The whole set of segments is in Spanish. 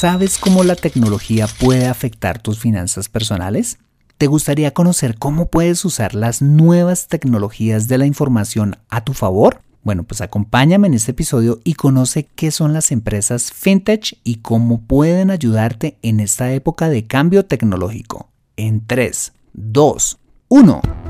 ¿Sabes cómo la tecnología puede afectar tus finanzas personales? ¿Te gustaría conocer cómo puedes usar las nuevas tecnologías de la información a tu favor? Bueno, pues acompáñame en este episodio y conoce qué son las empresas fintech y cómo pueden ayudarte en esta época de cambio tecnológico. En 3, 2, 1.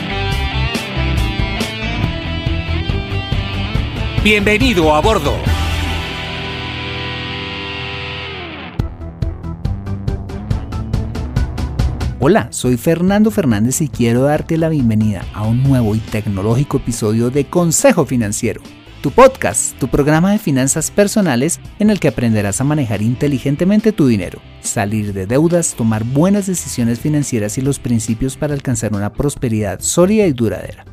Bienvenido a bordo. Hola, soy Fernando Fernández y quiero darte la bienvenida a un nuevo y tecnológico episodio de Consejo Financiero, tu podcast, tu programa de finanzas personales en el que aprenderás a manejar inteligentemente tu dinero, salir de deudas, tomar buenas decisiones financieras y los principios para alcanzar una prosperidad sólida y duradera.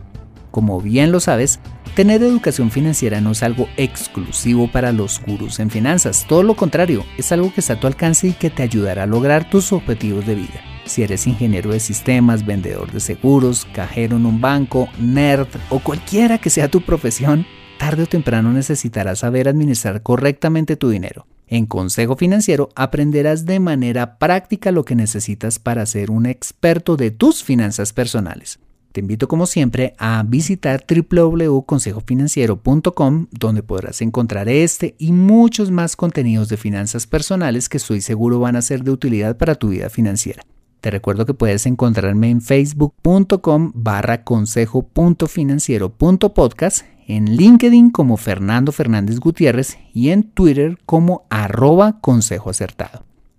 Como bien lo sabes, tener educación financiera no es algo exclusivo para los gurús en finanzas, todo lo contrario, es algo que está a tu alcance y que te ayudará a lograr tus objetivos de vida. Si eres ingeniero de sistemas, vendedor de seguros, cajero en un banco, nerd o cualquiera que sea tu profesión, tarde o temprano necesitarás saber administrar correctamente tu dinero. En Consejo Financiero aprenderás de manera práctica lo que necesitas para ser un experto de tus finanzas personales. Te invito como siempre a visitar www.consejofinanciero.com donde podrás encontrar este y muchos más contenidos de finanzas personales que estoy seguro van a ser de utilidad para tu vida financiera. Te recuerdo que puedes encontrarme en facebook.com barra consejo.financiero.podcast, en LinkedIn como Fernando Fernández Gutiérrez y en Twitter como arroba.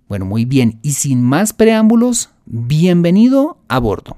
Bueno, muy bien, y sin más preámbulos, bienvenido a bordo.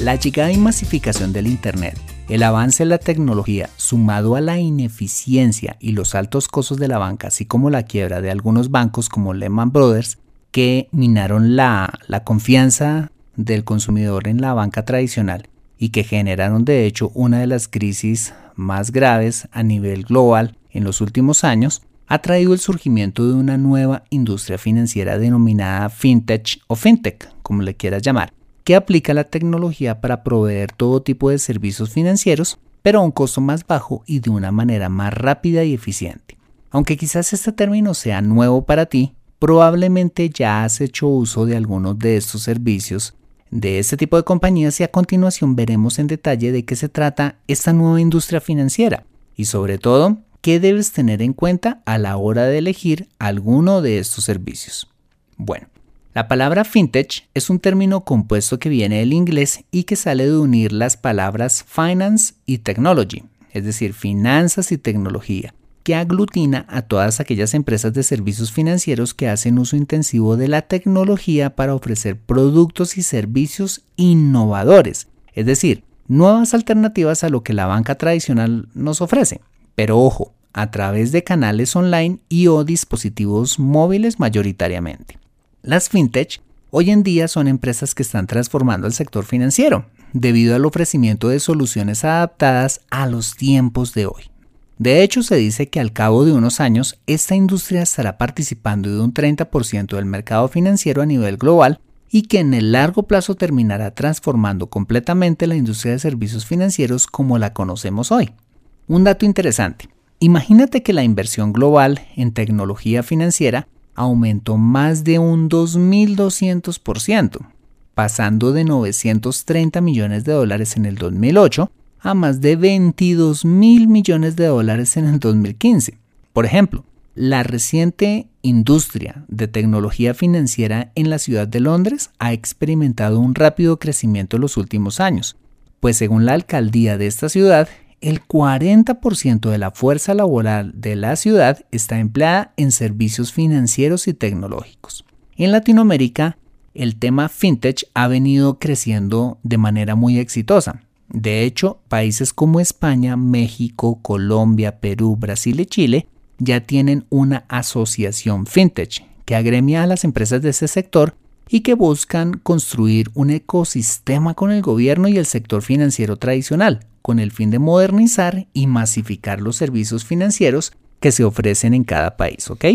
La llegada y masificación del Internet, el avance en la tecnología, sumado a la ineficiencia y los altos costos de la banca, así como la quiebra de algunos bancos como Lehman Brothers, que minaron la, la confianza del consumidor en la banca tradicional y que generaron de hecho una de las crisis más graves a nivel global en los últimos años, ha traído el surgimiento de una nueva industria financiera denominada fintech o fintech, como le quieras llamar, que aplica la tecnología para proveer todo tipo de servicios financieros, pero a un costo más bajo y de una manera más rápida y eficiente. Aunque quizás este término sea nuevo para ti, probablemente ya has hecho uso de algunos de estos servicios de este tipo de compañías y a continuación veremos en detalle de qué se trata esta nueva industria financiera y sobre todo qué debes tener en cuenta a la hora de elegir alguno de estos servicios. Bueno, la palabra fintech es un término compuesto que viene del inglés y que sale de unir las palabras finance y technology, es decir, finanzas y tecnología, que aglutina a todas aquellas empresas de servicios financieros que hacen uso intensivo de la tecnología para ofrecer productos y servicios innovadores, es decir, nuevas alternativas a lo que la banca tradicional nos ofrece. Pero ojo, a través de canales online y o dispositivos móviles mayoritariamente. Las fintech hoy en día son empresas que están transformando el sector financiero debido al ofrecimiento de soluciones adaptadas a los tiempos de hoy. De hecho, se dice que al cabo de unos años, esta industria estará participando de un 30% del mercado financiero a nivel global y que en el largo plazo terminará transformando completamente la industria de servicios financieros como la conocemos hoy. Un dato interesante. Imagínate que la inversión global en tecnología financiera aumentó más de un 2.200%, pasando de 930 millones de dólares en el 2008 a más de 22 mil millones de dólares en el 2015. Por ejemplo, la reciente industria de tecnología financiera en la ciudad de Londres ha experimentado un rápido crecimiento en los últimos años, pues según la alcaldía de esta ciudad, el 40% de la fuerza laboral de la ciudad está empleada en servicios financieros y tecnológicos. En Latinoamérica, el tema fintech ha venido creciendo de manera muy exitosa. De hecho, países como España, México, Colombia, Perú, Brasil y Chile ya tienen una asociación fintech que agremia a las empresas de ese sector y que buscan construir un ecosistema con el gobierno y el sector financiero tradicional, con el fin de modernizar y masificar los servicios financieros que se ofrecen en cada país, ¿ok?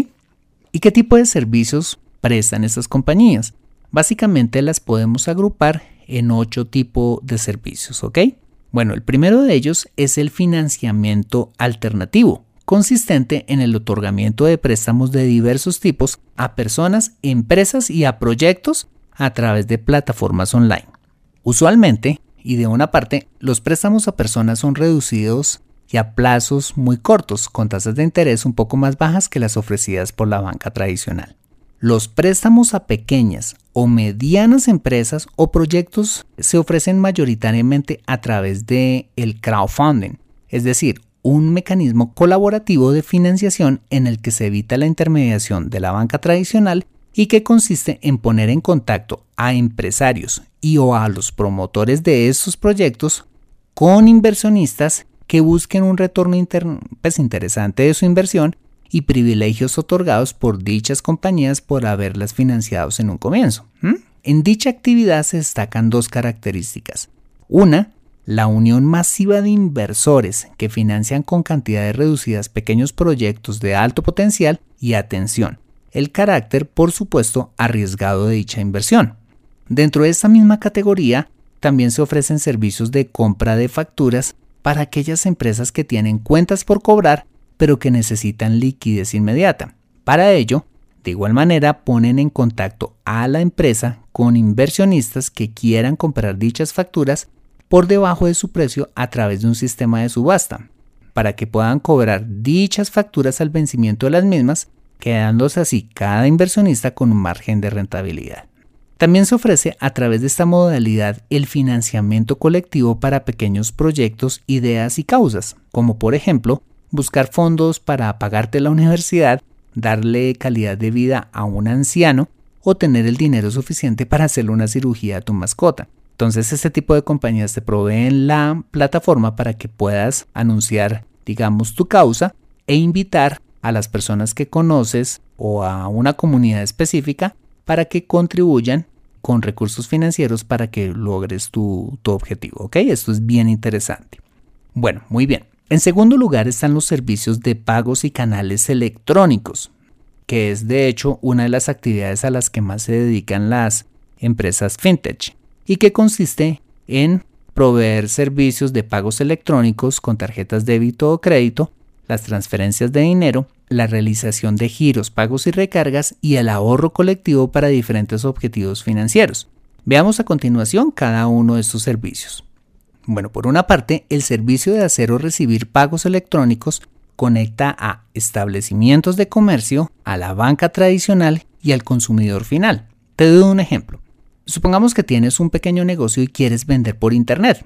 ¿Y qué tipo de servicios prestan estas compañías? Básicamente las podemos agrupar en ocho tipos de servicios, ¿ok? Bueno, el primero de ellos es el financiamiento alternativo, consistente en el otorgamiento de préstamos de diversos tipos a personas, empresas y a proyectos a través de plataformas online. Usualmente, y de una parte, los préstamos a personas son reducidos y a plazos muy cortos, con tasas de interés un poco más bajas que las ofrecidas por la banca tradicional. Los préstamos a pequeñas o medianas empresas o proyectos se ofrecen mayoritariamente a través de el crowdfunding, es decir, un mecanismo colaborativo de financiación en el que se evita la intermediación de la banca tradicional y que consiste en poner en contacto a empresarios y o a los promotores de estos proyectos con inversionistas que busquen un retorno pues, interesante de su inversión y privilegios otorgados por dichas compañías por haberlas financiado en un comienzo. En dicha actividad se destacan dos características. Una, la unión masiva de inversores que financian con cantidades reducidas pequeños proyectos de alto potencial y atención, el carácter, por supuesto, arriesgado de dicha inversión. Dentro de esta misma categoría, también se ofrecen servicios de compra de facturas para aquellas empresas que tienen cuentas por cobrar pero que necesitan liquidez inmediata. Para ello, de igual manera, ponen en contacto a la empresa con inversionistas que quieran comprar dichas facturas por debajo de su precio a través de un sistema de subasta, para que puedan cobrar dichas facturas al vencimiento de las mismas, quedándose así cada inversionista con un margen de rentabilidad. También se ofrece a través de esta modalidad el financiamiento colectivo para pequeños proyectos, ideas y causas, como por ejemplo buscar fondos para pagarte la universidad, darle calidad de vida a un anciano o tener el dinero suficiente para hacerle una cirugía a tu mascota. Entonces este tipo de compañías te proveen la plataforma para que puedas anunciar, digamos, tu causa e invitar a las personas que conoces o a una comunidad específica para que contribuyan con recursos financieros para que logres tu, objetivo. ¿Ok? Esto es bien interesante. Bueno, muy bien. En segundo lugar están los servicios de pagos y canales electrónicos, que es de hecho una de las actividades a las que más se dedican las empresas fintech y que consiste en proveer servicios de pagos electrónicos con tarjetas débito o crédito, las transferencias de dinero, la realización de giros, pagos y recargas y el ahorro colectivo para diferentes objetivos financieros. Veamos a continuación cada uno de estos servicios. Bueno, por una parte, el servicio de hacer o recibir pagos electrónicos conecta a establecimientos de comercio, a la banca tradicional y al consumidor final. Te doy un ejemplo. Supongamos que tienes un pequeño negocio y quieres vender por Internet.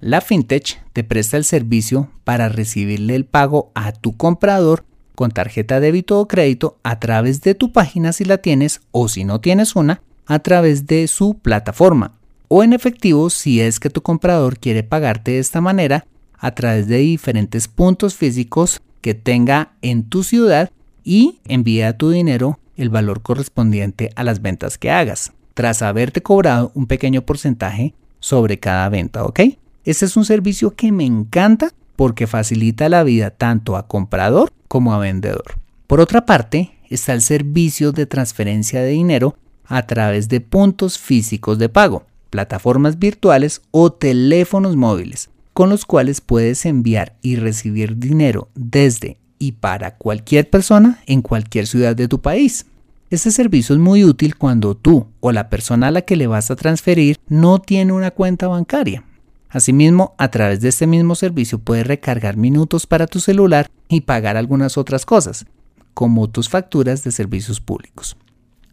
La FinTech te presta el servicio para recibirle el pago a tu comprador con tarjeta débito o crédito a través de tu página si la tienes o si no tienes una, a través de su plataforma o en efectivo si es que tu comprador quiere pagarte de esta manera a través de diferentes puntos físicos que tenga en tu ciudad y envía tu dinero el valor correspondiente a las ventas que hagas, tras haberte cobrado un pequeño porcentaje sobre cada venta, ¿ok? Este es un servicio que me encanta porque facilita la vida tanto a comprador como a vendedor. Por otra parte, está el servicio de transferencia de dinero a través de puntos físicos de pago plataformas virtuales o teléfonos móviles, con los cuales puedes enviar y recibir dinero desde y para cualquier persona en cualquier ciudad de tu país. Este servicio es muy útil cuando tú o la persona a la que le vas a transferir no tiene una cuenta bancaria. Asimismo, a través de este mismo servicio puedes recargar minutos para tu celular y pagar algunas otras cosas, como tus facturas de servicios públicos.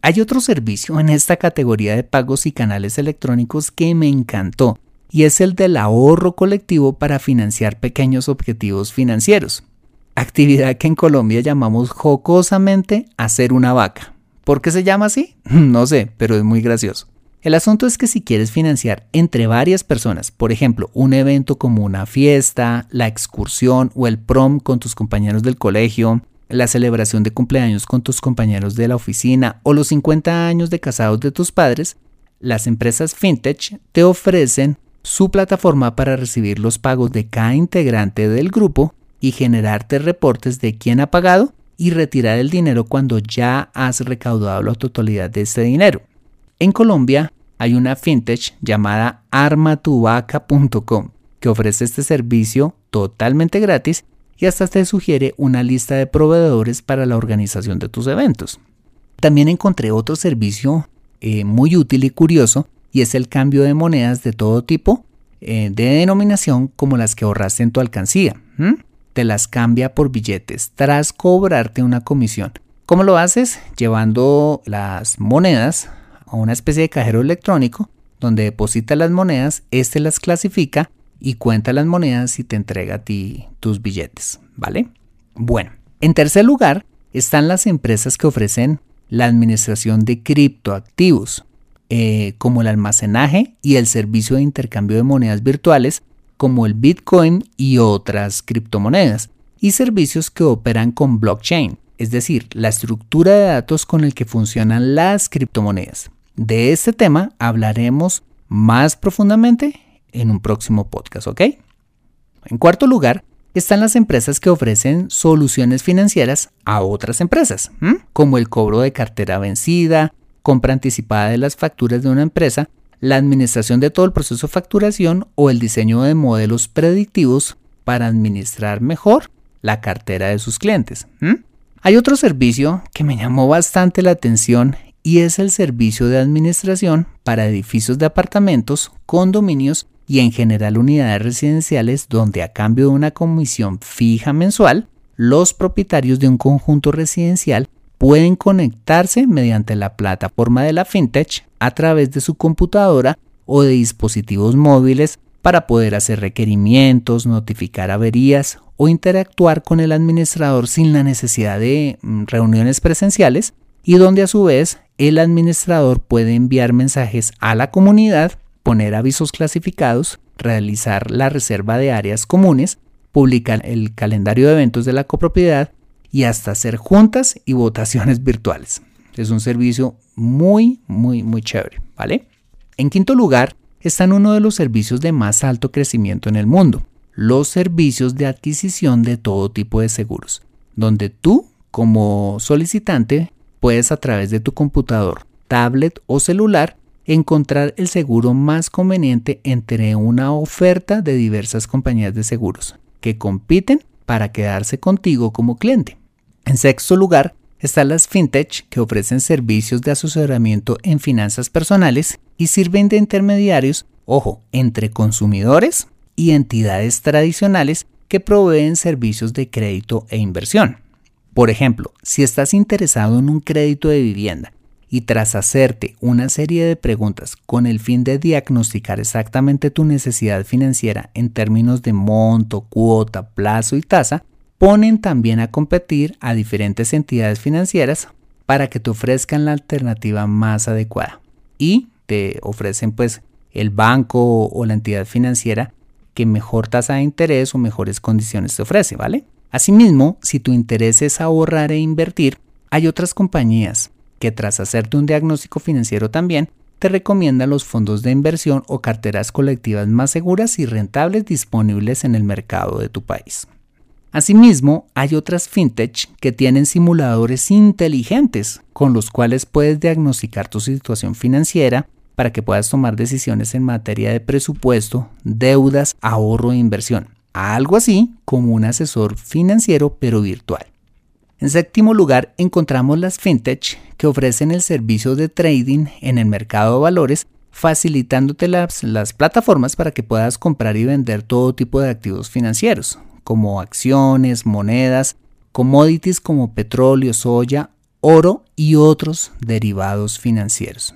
Hay otro servicio en esta categoría de pagos y canales electrónicos que me encantó y es el del ahorro colectivo para financiar pequeños objetivos financieros. Actividad que en Colombia llamamos jocosamente hacer una vaca. ¿Por qué se llama así? No sé, pero es muy gracioso. El asunto es que si quieres financiar entre varias personas, por ejemplo, un evento como una fiesta, la excursión o el prom con tus compañeros del colegio, la celebración de cumpleaños con tus compañeros de la oficina o los 50 años de casados de tus padres, las empresas fintech te ofrecen su plataforma para recibir los pagos de cada integrante del grupo y generarte reportes de quién ha pagado y retirar el dinero cuando ya has recaudado la totalidad de ese dinero. En Colombia hay una fintech llamada armatuvaca.com que ofrece este servicio totalmente gratis y hasta te sugiere una lista de proveedores para la organización de tus eventos. También encontré otro servicio eh, muy útil y curioso y es el cambio de monedas de todo tipo eh, de denominación como las que ahorraste en tu alcancía. Te las cambia por billetes tras cobrarte una comisión. ¿Cómo lo haces? Llevando las monedas a una especie de cajero electrónico donde deposita las monedas, este las clasifica y cuenta las monedas y te entrega a ti tus billetes, ¿vale? Bueno, en tercer lugar están las empresas que ofrecen la administración de criptoactivos, eh, como el almacenaje y el servicio de intercambio de monedas virtuales, como el Bitcoin y otras criptomonedas, y servicios que operan con blockchain, es decir, la estructura de datos con el que funcionan las criptomonedas. De este tema hablaremos más profundamente en un próximo podcast, ¿ok? En cuarto lugar, están las empresas que ofrecen soluciones financieras a otras empresas, como el cobro de cartera vencida, compra anticipada de las facturas de una empresa, la administración de todo el proceso de facturación o el diseño de modelos predictivos para administrar mejor la cartera de sus clientes. Hay otro servicio que me llamó bastante la atención y es el servicio de administración para edificios de apartamentos, condominios y en general unidades residenciales donde a cambio de una comisión fija mensual, los propietarios de un conjunto residencial pueden conectarse mediante la plataforma de la fintech a través de su computadora o de dispositivos móviles para poder hacer requerimientos, notificar averías o interactuar con el administrador sin la necesidad de mm, reuniones presenciales y donde a su vez el administrador puede enviar mensajes a la comunidad poner avisos clasificados, realizar la reserva de áreas comunes, publicar el calendario de eventos de la copropiedad y hasta hacer juntas y votaciones virtuales. Es un servicio muy, muy, muy chévere, ¿vale? En quinto lugar, están uno de los servicios de más alto crecimiento en el mundo, los servicios de adquisición de todo tipo de seguros, donde tú, como solicitante, puedes a través de tu computador, tablet o celular encontrar el seguro más conveniente entre una oferta de diversas compañías de seguros que compiten para quedarse contigo como cliente. En sexto lugar, están las fintech que ofrecen servicios de asesoramiento en finanzas personales y sirven de intermediarios, ojo, entre consumidores y entidades tradicionales que proveen servicios de crédito e inversión. Por ejemplo, si estás interesado en un crédito de vivienda y tras hacerte una serie de preguntas con el fin de diagnosticar exactamente tu necesidad financiera en términos de monto, cuota, plazo y tasa, ponen también a competir a diferentes entidades financieras para que te ofrezcan la alternativa más adecuada y te ofrecen pues el banco o la entidad financiera que mejor tasa de interés o mejores condiciones te ofrece, ¿vale? Asimismo, si tu interés es ahorrar e invertir, hay otras compañías que tras hacerte un diagnóstico financiero también, te recomiendan los fondos de inversión o carteras colectivas más seguras y rentables disponibles en el mercado de tu país. Asimismo, hay otras fintech que tienen simuladores inteligentes con los cuales puedes diagnosticar tu situación financiera para que puedas tomar decisiones en materia de presupuesto, deudas, ahorro e inversión. Algo así como un asesor financiero pero virtual. En séptimo lugar, encontramos las fintech que ofrecen el servicio de trading en el mercado de valores, facilitándote las, plataformas para que puedas comprar y vender todo tipo de activos financieros, como acciones, monedas, commodities como petróleo, soya, oro y otros derivados financieros.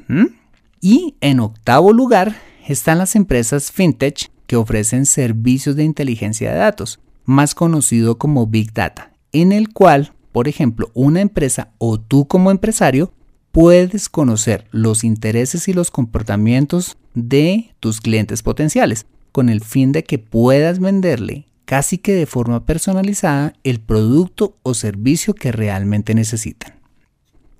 Y en octavo lugar están las empresas fintech que ofrecen servicios de inteligencia de datos, más conocido como Big Data, en el cual por ejemplo, una empresa o tú como empresario puedes conocer los intereses y los comportamientos de tus clientes potenciales con el fin de que puedas venderle casi que de forma personalizada el producto o servicio que realmente necesitan.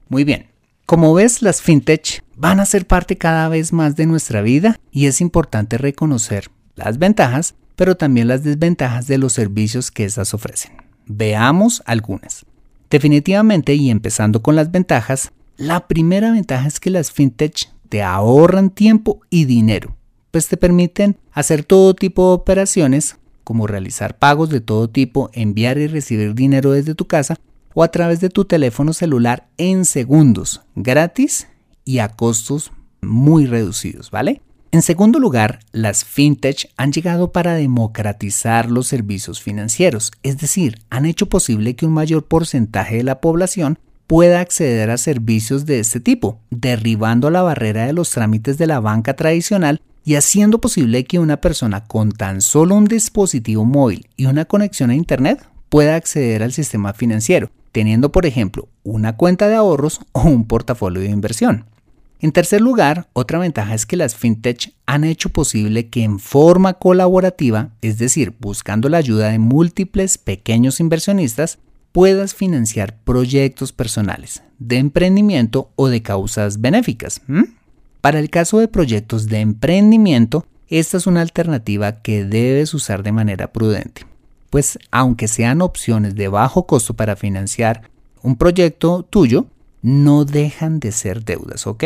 Muy bien, como ves, las fintech van a ser parte cada vez más de nuestra vida y es importante reconocer las ventajas, pero también las desventajas de los servicios que éstas ofrecen. Veamos algunas. Definitivamente, y empezando con las ventajas, la primera ventaja es que las fintech te ahorran tiempo y dinero, pues te permiten hacer todo tipo de operaciones, como realizar pagos de todo tipo, enviar y recibir dinero desde tu casa o a través de tu teléfono celular en segundos, gratis y a costos muy reducidos, ¿vale? En segundo lugar, las fintech han llegado para democratizar los servicios financieros, es decir, han hecho posible que un mayor porcentaje de la población pueda acceder a servicios de este tipo, derribando la barrera de los trámites de la banca tradicional y haciendo posible que una persona con tan solo un dispositivo móvil y una conexión a Internet pueda acceder al sistema financiero, teniendo por ejemplo una cuenta de ahorros o un portafolio de inversión. En tercer lugar, otra ventaja es que las fintech han hecho posible que en forma colaborativa, es decir, buscando la ayuda de múltiples pequeños inversionistas, puedas financiar proyectos personales, de emprendimiento o de causas benéficas. Para el caso de proyectos de emprendimiento, esta es una alternativa que debes usar de manera prudente pues aunque sean opciones de bajo costo para financiar un proyecto tuyo, no dejan de ser deudas, ¿ok?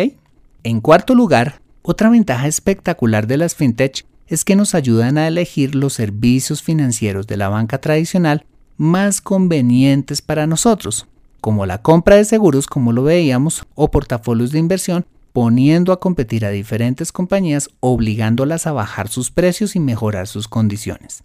En cuarto lugar, otra ventaja espectacular de las fintech es que nos ayudan a elegir los servicios financieros de la banca tradicional más convenientes para nosotros, como la compra de seguros, como lo veíamos, o portafolios de inversión, poniendo a competir a diferentes compañías, obligándolas a bajar sus precios y mejorar sus condiciones.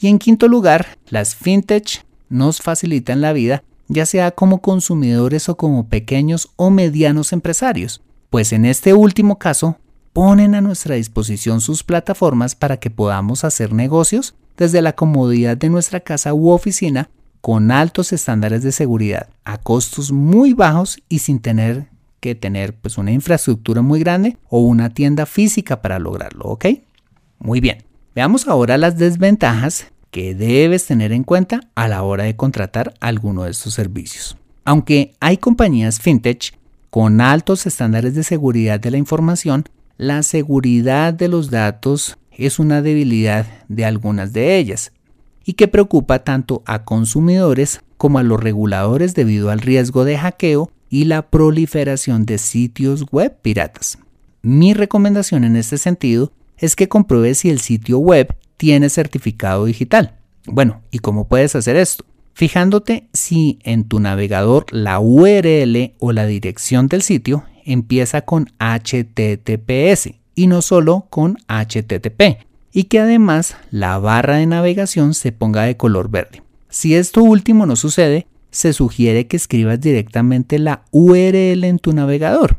Y en quinto lugar, las fintech nos facilitan la vida, ya sea como consumidores o como pequeños o medianos empresarios, pues en este último caso ponen a nuestra disposición sus plataformas para que podamos hacer negocios desde la comodidad de nuestra casa u oficina con altos estándares de seguridad a costos muy bajos y sin tener que tener pues una infraestructura muy grande o una tienda física para lograrlo, ¿ok? Muy bien. Veamos ahora las desventajas que debes tener en cuenta a la hora de contratar alguno de estos servicios. Aunque hay compañías fintech con altos estándares de seguridad de la información, la seguridad de los datos es una debilidad de algunas de ellas y que preocupa tanto a consumidores como a los reguladores debido al riesgo de hackeo y la proliferación de sitios web piratas. Mi recomendación en este sentido es que compruebes si el sitio web tiene certificado digital. Bueno, ¿y cómo puedes hacer esto? Fijándote si en tu navegador la URL o la dirección del sitio empieza con HTTPS y no solo con HTTP, y que además la barra de navegación se ponga de color verde. Si esto último no sucede, se sugiere que escribas directamente la URL en tu navegador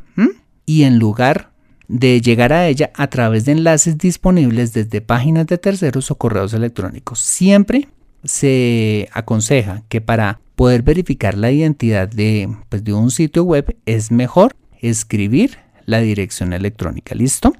y en lugar de llegar a ella a través de enlaces disponibles desde páginas de terceros o correos electrónicos. Siempre se aconseja que para poder verificar la identidad de, pues, de un sitio web es mejor escribir la dirección electrónica. ¿Listo?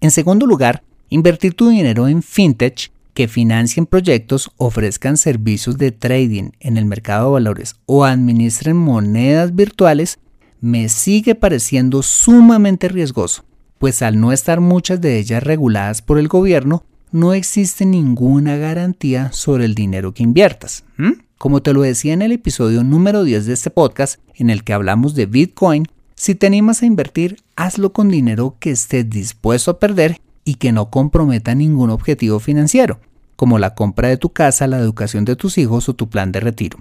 En segundo lugar, invertir tu dinero en fintech que financien proyectos, ofrezcan servicios de trading en el mercado de valores o administren monedas virtuales me sigue pareciendo sumamente riesgoso pues al no estar muchas de ellas reguladas por el gobierno, no existe ninguna garantía sobre el dinero que inviertas. Como te lo decía en el episodio número 10 de este podcast, en el que hablamos de Bitcoin, si te animas a invertir, hazlo con dinero que estés dispuesto a perder y que no comprometa ningún objetivo financiero, como la compra de tu casa, la educación de tus hijos o tu plan de retiro.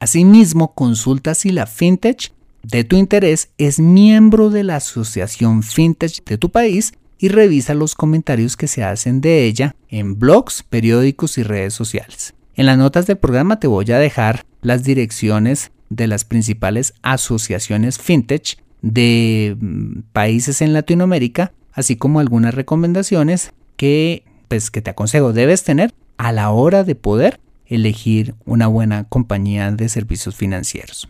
Asimismo, consulta si la fintech de tu interés es miembro de la asociación fintech de tu país y revisa los comentarios que se hacen de ella en blogs, periódicos y redes sociales. En las notas del programa te voy a dejar las direcciones de las principales asociaciones fintech de mm, países en Latinoamérica, así como algunas recomendaciones que pues que te aconsejo debes tener a la hora de poder elegir una buena compañía de servicios financieros.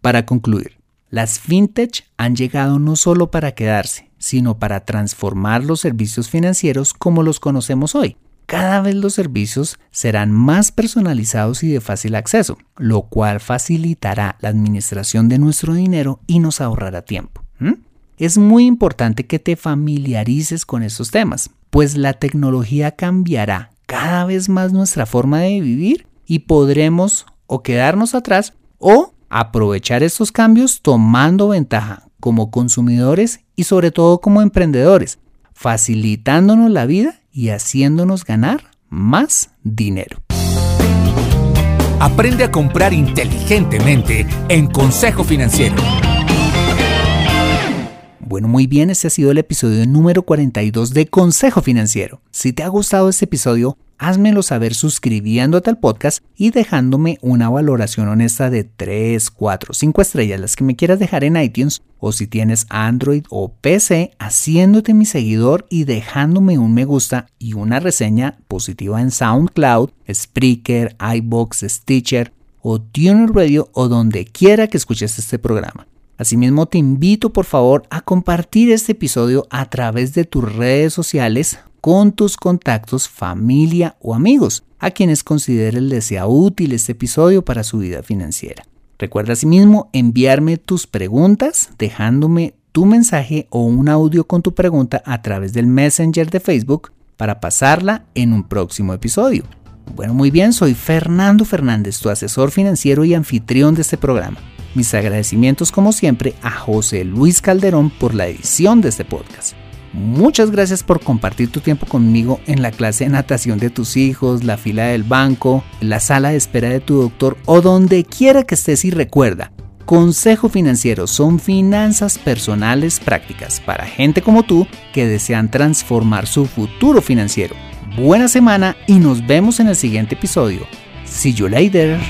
Para concluir, las fintech han llegado no solo para quedarse, sino para transformar los servicios financieros como los conocemos hoy. cada vez los servicios serán más personalizados y de fácil acceso, lo cual facilitará la administración de nuestro dinero y nos ahorrará tiempo. Es muy importante que te familiarices con estos temas, pues la tecnología cambiará cada vez más nuestra forma de vivir y podremos o quedarnos atrás o aprovechar estos cambios tomando ventaja como consumidores y sobre todo como emprendedores, facilitándonos la vida y haciéndonos ganar más dinero. Aprende a comprar inteligentemente en Consejo Financiero. Bueno, muy bien, este ha sido el episodio número 42 de Consejo Financiero. Si te ha gustado este episodio, házmelo saber suscribiéndote al podcast y dejándome una valoración honesta de 3, 4, 5 estrellas, las que me quieras dejar en iTunes, o si tienes Android o PC, haciéndote mi seguidor y dejándome un me gusta y una reseña positiva en SoundCloud, Spreaker, iBox, Stitcher o Tuner Radio o donde quiera que escuches este programa. Asimismo, te invito por favor a compartir este episodio a través de tus redes sociales con tus contactos, familia o amigos, a quienes consideres les sea útil este episodio para su vida financiera. Recuerda asimismo enviarme tus preguntas dejándome tu mensaje o un audio con tu pregunta a través del Messenger de Facebook para pasarla en un próximo episodio. Bueno, muy bien, soy Fernando Fernández, tu asesor financiero y anfitrión de este programa. Mis agradecimientos como siempre a José Luis Calderón por la edición de este podcast. Muchas gracias por compartir tu tiempo conmigo en la clase de natación de tus hijos, la fila del banco, la sala de espera de tu doctor o donde quiera que estés y recuerda. Consejo Financiero son finanzas personales prácticas para gente como tú que desean transformar su futuro financiero. Buena semana y nos vemos en el siguiente episodio. See you later.